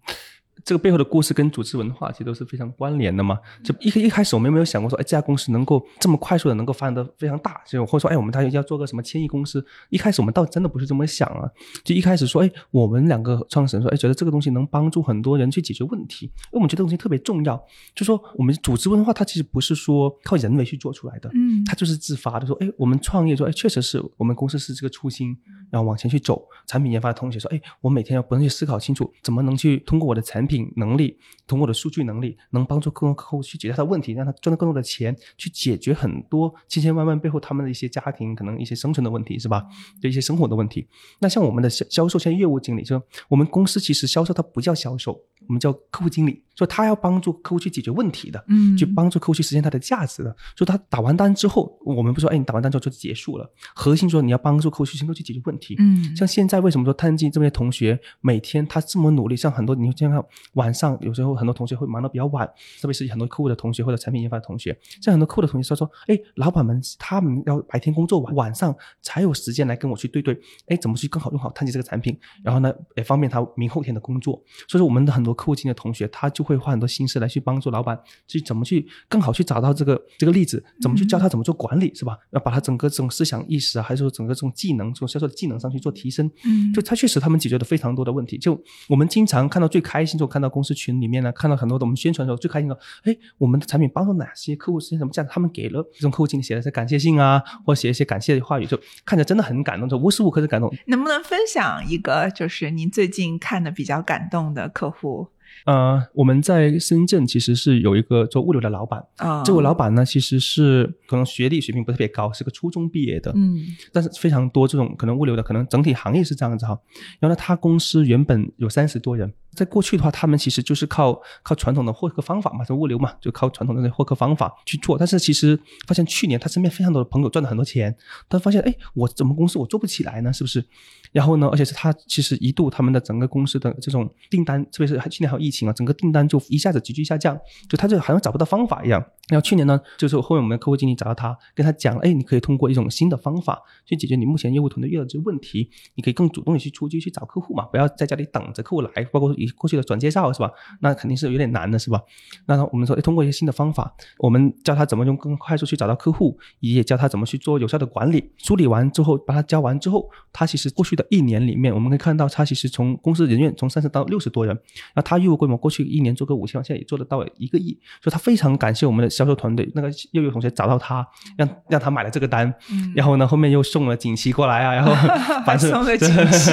Speaker 1: 这个背后的故事跟组织文化其实都是非常关联的嘛。就一一开始我们有没有想过说，哎，这家公司能够这么快速的能够发展的非常大，就或者说，哎，我们大家要做个什么千亿公司？一开始我们倒真的不是这么想啊。就一开始说，哎，我们两个创始人说，哎，觉得这个东西能帮助很多人去解决问题，因为我们觉得东西特别重要。就说我们组织文化它其实不是说靠人为去做出来的，嗯，它就是自发的。说，哎，我们创业说，哎，确实是我们公司是这个初心。然后往前去走，产品研发的同学说：“哎，我每天要不断去思考清楚，怎么能去通过我的产品能力，通过我的数据能力，能帮助更多客户去解决他的问题，让他赚到更多的钱，去解决很多千千万万背后他们的一些家庭可能一些生存的问题，是吧？就一些生活的问题。那像我们的销销售，像业务经理，就我们公司其实销售它不叫销售，我们叫客户经理。”所以他要帮助客户去解决问题的，
Speaker 4: 嗯
Speaker 1: 去帮助客户去实现他的价值的。所以他打完单之后，我们不说，哎，你打完单之后就结束了，核心说你要帮助客户去能够去解决问题。
Speaker 4: 嗯
Speaker 1: 像现在为什么说探进这些同学每天他这么努力？像很多你经常看晚上有时候很多同学会忙得比较晚，特别是很多客户的同学或者产品研发的同学，像很多客户的同学说说，哎，老板们他们要白天工作晚晚上才有时间来跟我去对对，哎，怎么去更好用好探进这个产品，然后呢也方便他明后天的工作。所以说我们的很多客户经理的同学，他就会花很多心思来去帮助老板去怎么去更好去找到这个这个例子，怎么去教他怎么做管理，是吧？要把他整个这种思想意识啊，还是说整个这种技能，这种销售的技能上去做提升。
Speaker 4: 嗯
Speaker 1: 就他确实他们解决了非常多的问题。就我们经常看到最开心，就看到公司群里面呢，看到很多的我们宣传的时候最开心的，哎，我们的产品帮助哪些客户实现什么价值，他们给了这种客户经理写了些感谢信啊，或者写一些感谢的话语，就看着真的很感动，就无时无刻的感动。
Speaker 4: 能不能分享一个就是您最近看的比较感动的客户
Speaker 1: 呃，我们在深圳其实是有一个做物流的老板，
Speaker 4: 啊？
Speaker 1: 这位老板呢其实是可能学历水平不是特别高，是个初中毕业的，
Speaker 4: 嗯
Speaker 1: 但是非常多这种可能物流的，可能整体行业是这样子哈。然后呢，他公司原本有三十多人，在过去的话，他们其实就是靠靠传统的获客方法嘛，就物流嘛，就靠传统的那获客方法去做。但是其实发现去年他身边非常多的朋友赚了很多钱，他发现哎，我怎么公司我做不起来呢？是不是？然后呢，而且是他其实一度他们的整个公司的这种订单，特别是去年还有疫情啊，整个订单就一下子急剧下降，就他就好像找不到方法一样。然后去年呢，就是后面我们的客户经理找到他，跟他讲，哎，你可以通过一种新的方法去解决你目前业务团队遇到这些问题，你可以更主动的去出击去找客户嘛，不要在家里等着客户来，包括以过去的转介绍是吧？那肯定是有点难的是吧？那我们说，哎，通过一些新的方法，我们教他怎么用更快速去找到客户，也教他怎么去做有效的管理。梳理完之后，把他教完之后，他其实过去的一年里面，我们可以看到他其实从公司人员从三十到六十多人，那他业务规模过去一年做个五千万，现在也做得到一个亿，所以他非常感谢我们的销售团队，那个业务同学找到他，让让他买了这个单，
Speaker 4: 嗯
Speaker 1: 然后呢后面又送了锦旗过来啊，然后反正 (laughs)
Speaker 4: 送了 (laughs) 锦旗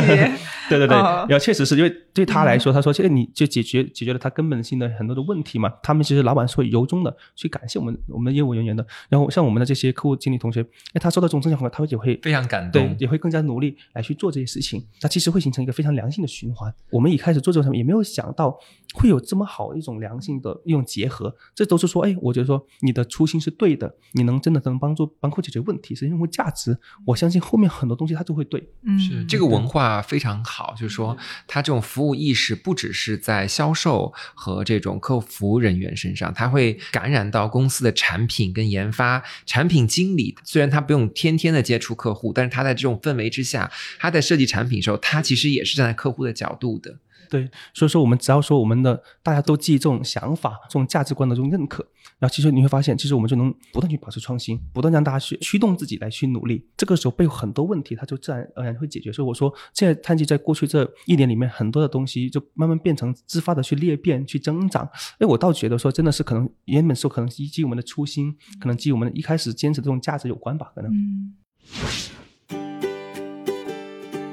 Speaker 1: 对对对，
Speaker 4: 哦
Speaker 1: 然后确实是因为对他来说，他说，其实你就解决解决了他根本性的很多的问题嘛。他们其实老板是会由衷的去感谢我们我们的业务人员的。然后像我们的这些客户经理同学，哎，他收到这种正向反馈，他会也会
Speaker 2: 非常感动，
Speaker 1: 对也会更加努力来去做这些事情。它其实会形成一个非常良性的循环。我们一开始做这个产品也没有想到会有这么好一种良性的一种结合，这都是说，哎，我觉得说你的初心是对的，你能真的能帮助帮客户解决问题，实现用户价值，我相信后面很多东西它就会对。
Speaker 4: 嗯
Speaker 2: 是这个文化非常好，就是说，它这种服务意识不不只是在销售和这种客服人员身上，他会感染到公司的产品跟研发。产品经理虽然他不用天天的接触客户，但是他在这种氛围之下，他在设计产品的时候，他其实也是站在客户的角度的。
Speaker 1: 对，所以说我们只要说我们的大家都记这种想法、这种价值观的这种认可，然后其实你会发现，其实我们就能不断去保持创新，不断让大家去驱动自己来去努力。这个时候背后很多问题，它就自然而然会解决。所以我说，现在探基在过去这一年里面，很多的东西就慢慢变成自发的去裂变、去增长。哎，我倒觉得说，真的是可能原本说可能基于我们的初心，可能基于我们一开始坚持这种价值有关吧，可能。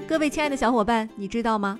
Speaker 3: 各位亲爱的小伙伴，你知道吗？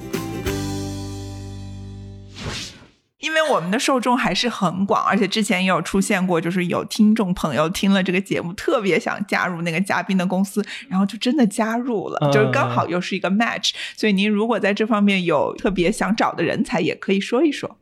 Speaker 4: 因为我们的受众还是很广，而且之前也有出现过，就是有听众朋友听了这个节目，特别想加入那个嘉宾的公司，然后就真的加入了，
Speaker 1: 嗯
Speaker 4: 就是刚好又是一个 match。所以您如果在这方面有特别想找的人才，也可以说一说。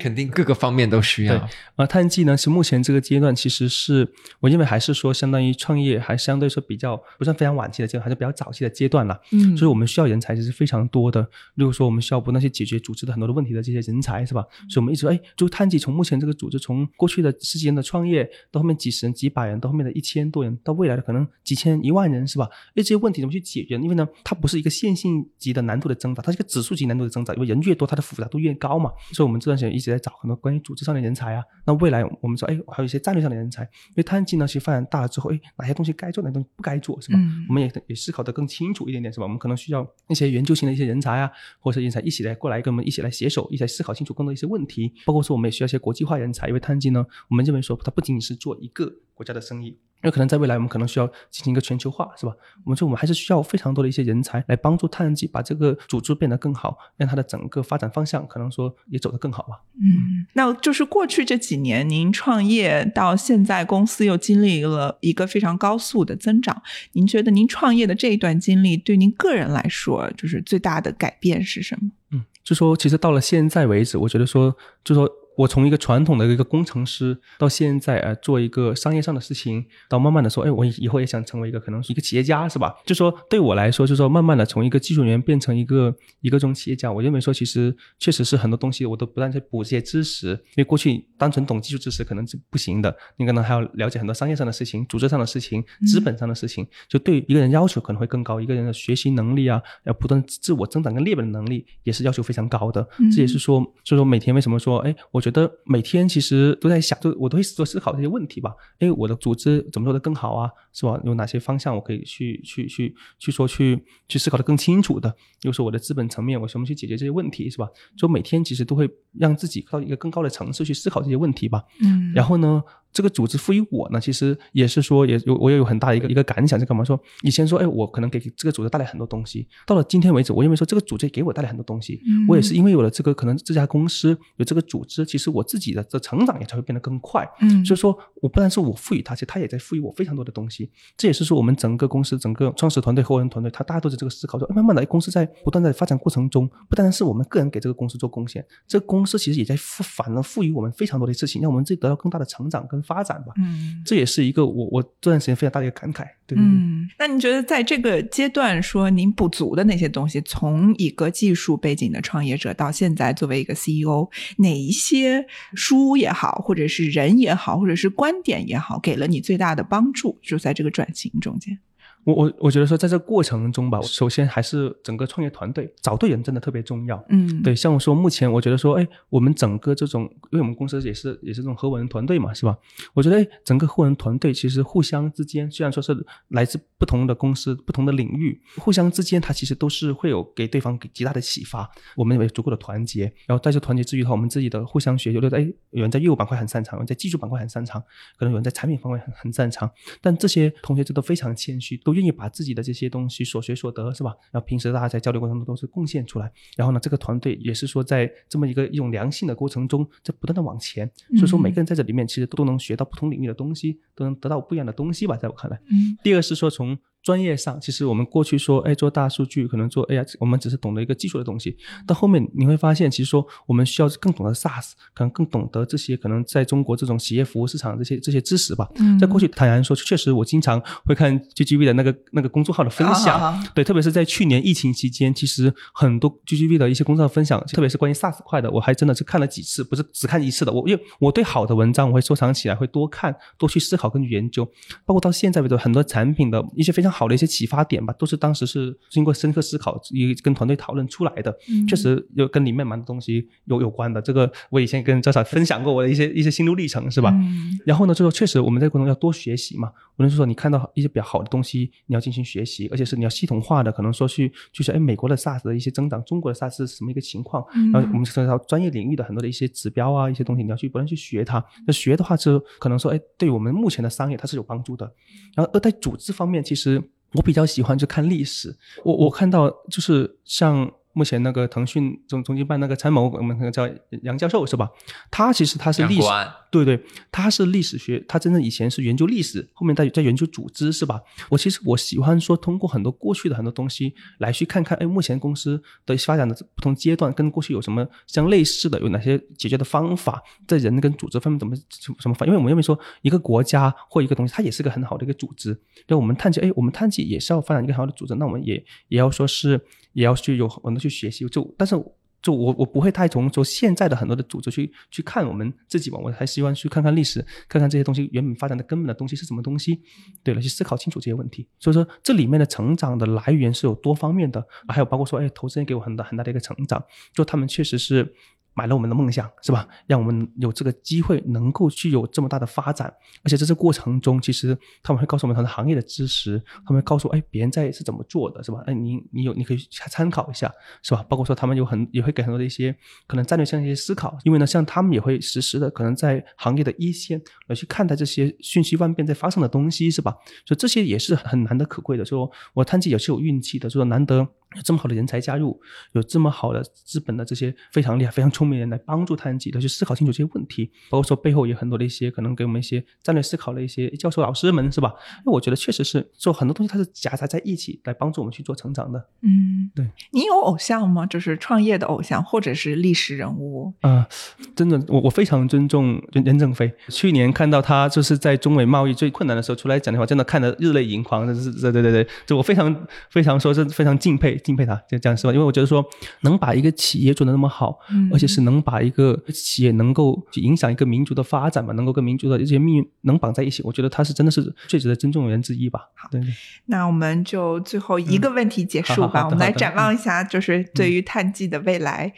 Speaker 2: 肯定各个方面都需要
Speaker 1: 对。呃，探季呢是目前这个阶段，其实是我认为还是说相当于创业，还相对说比较不算非常晚期的阶段，还是比较早期的阶段了。
Speaker 4: 嗯
Speaker 1: 所以我们需要人才其实非常多的。如果说，我们需要不那些解决组织的很多的问题的这些人才，是吧？所以我们一直说，哎，就探季从目前这个组织，从过去的十几人的创业，到后面几十人、几百人，到后面的一千多人，到未来的可能几千、一万人，是吧？哎，这些问题怎么去解决？因为呢，它不是一个线性级的难度的增长，它是一个指数级难度的增长，因为人越多，它的复杂度越高嘛。所以我们这段时间一直直在找很多关于组织上的人才啊。那未来我们说，哎，还有一些战略上的人才，因为碳基呢，其实发展大了之后，哎，哪些东西该做，哪些东西不该做，是吧？
Speaker 4: 嗯
Speaker 1: 我们也也思考的更清楚一点点，是吧？我们可能需要那些研究型的一些人才啊，或者是人才一起来过来跟我们一起来携手，一起来思考清楚更多一些问题。包括说我们也需要一些国际化人才，因为碳基呢，我们认为说它不仅仅是做一个国家的生意。因为可能在未来，我们可能需要进行一个全球化，是吧？我们说我们还是需要非常多的一些人才来帮助碳基把这个组织变得更好，让它的整个发展方向可能说也走得更好吧。
Speaker 4: 嗯，那就是过去这几年，您创业到现在，公司又经历了一个非常高速的增长。您觉得您创业的这一段经历，对您个人来说，就是最大的改变是什么？
Speaker 1: 嗯，就说其实到了现在为止，我觉得说，就说。我从一个传统的一个工程师，到现在呃做一个商业上的事情，到慢慢的说，哎，我以后也想成为一个可能是一个企业家，是吧？就说对我来说，就说慢慢的从一个技术人员变成一个一个这种企业家，我认为说其实确实是很多东西我都不断在补这些知识，因为过去单纯懂技术知识可能是不行的，你可能还要了解很多商业上的事情、组织上的事情、资本上的事情，就对一个人要求可能会更高，一个人的学习能力啊，要不断自我增长跟裂变的能力也是要求非常高的。这也是说，所以说每天为什么说，哎，我觉得每天。其实都在想，就我都会做思考这些问题吧。哎，我的组织怎么做的更好啊？是吧？有哪些方向我可以去去去去说去去思考的更清楚的？又是我的资本层面，我怎么去解决这些问题，是吧？就每天其实都会让自己到一个更高的层次去思考这些问题吧。
Speaker 4: 嗯，
Speaker 1: 然后呢？这个组织赋予我呢，其实也是说，也有我也有很大的一个一个感想，是干嘛？说以前说，哎，我可能给这个组织带来很多东西，到了今天为止，我认为说这个组织给我带来很多东西，
Speaker 4: 嗯
Speaker 1: 我也是因为有了这个可能这家公司有这个组织，其实我自己的这成长也才会变得更快。
Speaker 4: 嗯，
Speaker 1: 所以说我不但是我赋予他，其实他也在赋予我非常多的东西。这也是说我们整个公司整个创始团队、合伙人团队，他大家都是这个思考，说哎慢慢的公司在不断在发展过程中，不单单是我们个人给这个公司做贡献，这个公司其实也在赋反而赋予我们非常多的事情，让我们自己得到更大的成长跟发展吧。
Speaker 4: 嗯。
Speaker 1: 这也是一个我我这段时间非常大的一个感慨，对对对。
Speaker 4: 嗯，那你觉得在这个阶段说您补足的那些东西，从一个技术背景的创业者到现在作为一个 CEO，哪一些书也好，或者是人也好，或者是观点也好，给了你最大的帮助？就在这个转型中间。
Speaker 1: 我我我觉得说，在这个过程中吧，首先还是整个创业团队找对人真的特别重要。
Speaker 4: 嗯，
Speaker 1: 对，像我说，目前我觉得说，哎，我们整个这种，因为我们公司也是也是这种合伙人团队嘛，是吧？我觉得，哎，整个合伙人团队其实互相之间，虽然说是来自不同的公司、不同的领域，互相之间，它其实都是会有给对方给极大的启发。我们有足够的团结，然后在这团结之余的话，我们自己的互相学习，有的哎，有人在业务板块很擅长，有人在技术板块很擅长，可能有人在产品方面很很擅长，但这些同学这都非常谦虚，都愿意把自己的这些东西所学所得是吧？然后平时大家在交流过程中都是贡献出来，然后呢，这个团队也是说在这么一个一种良性的过程中，在不断的往前。所以说，每个人在这里面其实都能学到不同领域的东西，都能得到不一样的东西吧，在我看来。
Speaker 4: 嗯
Speaker 1: 第二是说从专业上，其实我们过去说，哎，做大数据可能做 AI，我们只是懂得一个技术的东西，到后面你会发现，其实说我们需要更懂得 SaaS，可能更懂得这些可能在中国这种企业服务市场这些这些知识吧。
Speaker 4: 嗯
Speaker 1: 在过去坦然说，确实我经常会看 GGV 的那个那个公众号的分享，
Speaker 4: 好好好
Speaker 1: 对，特别是在去年疫情期间，其实很多 GGV 的一些公众号分享，特别是关于 SaaS 块的，我还真的是看了几次，不是只看一次的。我因为我对好的文章我会收藏起来，会多看、多去思考跟研究，包括到现在为止，很多产品的一些非常好的一些启发点吧，都是当时是经过深刻思考，也跟团队讨论出来的。
Speaker 4: 嗯
Speaker 1: 确实有跟里面蛮多东西有有关的。这个我以前跟赵少分享过我的一些一些心路历程，是吧？
Speaker 4: 嗯
Speaker 1: 然后呢，就说确实我们在过程中要多学习嘛。无论是说你看到一些比较好的东西，你要进行学习，而且是你要系统化的，可能说去就是哎，美国的 SaaS 的一些增长，中国的 SaaS 是什么一个情况？
Speaker 4: 嗯
Speaker 1: 然后我们涉及到专业领域的很多的一些指标啊，一些东西，你要去不断去学它。那学的话，是可能说哎，对我们目前的商业它是有帮助的。然后而在组织方面，其实我比较喜欢就看历史。我我看到就是像。目前那个腾讯中中经办那个参谋，我们那个叫杨教授是吧？他其实他是历史对对，他是历史学，他真正以前是研究历史，后面在在研究组织是吧？我其实我喜欢说通过很多过去的很多东西来去看看，哎，目前公司的发展的不同阶段跟过去有什么相类似的，有哪些解决的方法，在人跟组织方面怎么什么方？因为我们认为说一个国家或一个东西，它也是个很好的一个组织。对，我们探究，哎，我们探计也是要发展一个很好的组织，那我们也也要说是也要去有很多去学习，就但是。就我我不会太从说现在的很多的组织去去看我们自己吧，我还希望去看看历史，看看这些东西原本发展的根本的东西是什么东西，对了，去思考清楚这些问题。所以说这里面的成长的来源是有多方面的，还有包括说，哎，投资人给我很大很大的一个成长，就他们确实是买了我们的梦想，是吧？让我们有这个机会能够去有这么大的发展，而且在这过程中，其实他们会告诉我们他的行业的知识，他们会告诉哎别人在是怎么做的，是吧？哎，你你有你可以参考一下，是吧？包括说他们有很也会给很多的一些可能战略性的一些思考，因为呢，像他们也会实时的可能在行业的一线来去看待这些瞬息万变在发生的东西，是吧？所以这些也是很难得可贵的。说我探计也是有运气的，说难得。有这么好的人才加入，有这么好的资本的这些非常厉害、非常聪明的人来帮助探己的去思考清楚这些问题，包括说背后有很多的一些可能给我们一些战略思考的一些教授老师们，是吧？那我觉得确实是做很多东西，它是夹杂在一起来帮助我们去做成长的。
Speaker 4: 嗯，
Speaker 1: 对。
Speaker 4: 你有偶像吗？就是创业的偶像，或者是历史人物？
Speaker 1: 啊，真的，我我非常尊重任正非。去年看到他就是在中美贸易最困难的时候出来讲的话，真的看得热泪盈眶。是，对对对对，就我非常非常说是非常敬佩。敬佩他，就这样是吧，因为我觉得说能把一个企业做得那么好，而且是能把一个企业能够影响一个民族的发展嘛，能够跟民族的一些命运能绑在一起，我觉得他是真的是最值得尊重的人之一吧。
Speaker 4: 好，
Speaker 1: 对对。
Speaker 4: 那我们就最后一个问题结束吧，我们来展望一下，就是对于碳基的未来，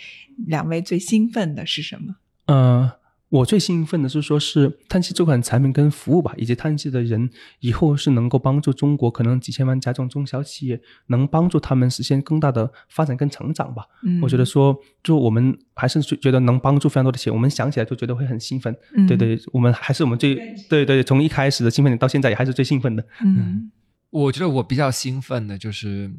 Speaker 4: 两位最兴奋的是什么？
Speaker 1: 嗯。我最兴奋的是说，是碳气这款产品跟服务吧，以及碳气的人，以后是能够帮助中国可能几千万家中中小企业，能帮助他们实现更大的发展跟成长吧。嗯，我觉得说，就我们还是觉得能帮助非常多的企业，我们想起来就觉得会很兴奋。嗯，对对，我们还是我们最对对，从一开始的兴奋点到现在也还是最兴奋的。
Speaker 4: 嗯。
Speaker 2: 我觉得我比较兴奋的就是，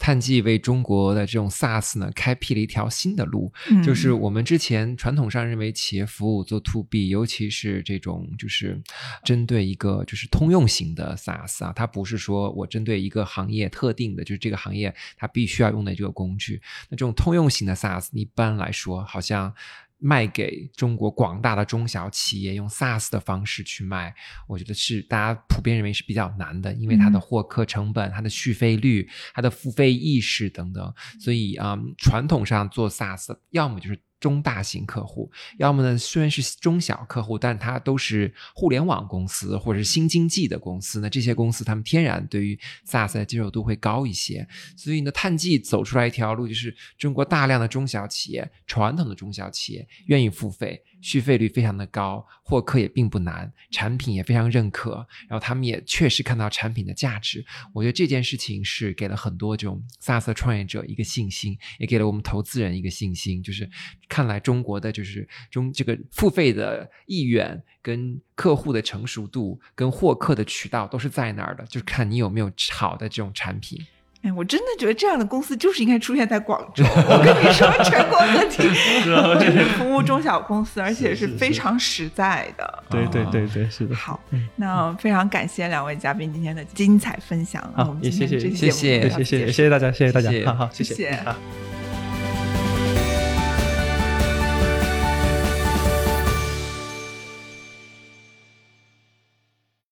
Speaker 2: 碳基为中国的这种 SaaS 呢开辟了一条新的路。就是我们之前传统上认为企业服务做 To B，尤其是这种就是针对一个就是通用型的 SaaS 啊，它不是说我针对一个行业特定的，就是这个行业它必须要用的这个工具。那这种通用型的 SaaS，一般来说好像。卖给中国广大的中小企业，用 SaaS 的方式去卖，我觉得是大家普遍认为是比较难的，因为它的获客成本、它的续费率、它的付费意识等等，所以啊，传统上做 SaaS 要么就是。中大型客户，要么呢虽然是中小客户，但它都是互联网公司或者是新经济的公司。那这些公司他们天然对于 SaaS 的接受度会高一些。所以呢，碳季走出来一条路，就是中国大量的中小企业，传统的中小企业愿意付费。续费率非常的高，获客也并不难，产品也非常认可，然后他们也确实看到产品的价值。我觉得这件事情是给了很多这种 SaaS 创业者一个信心，也给了我们投资人一个信心，就是看来中国的就是中这个付费的意愿、跟客户的成熟度、跟获客的渠道都是在那儿的，就是看你有没有好的这种产品。
Speaker 4: 哎，我真的觉得这样的公司就是应该出现在广州。我跟你说，全国各地就是服务中小公司，而且是非常实在的。
Speaker 1: 对对对对，是的。
Speaker 4: 好，那非常感谢两位嘉宾今天的精彩分享。
Speaker 1: 好，也谢谢
Speaker 2: 谢谢
Speaker 1: 谢谢谢谢谢谢大家，谢谢大家，好好谢
Speaker 4: 谢
Speaker 1: 好。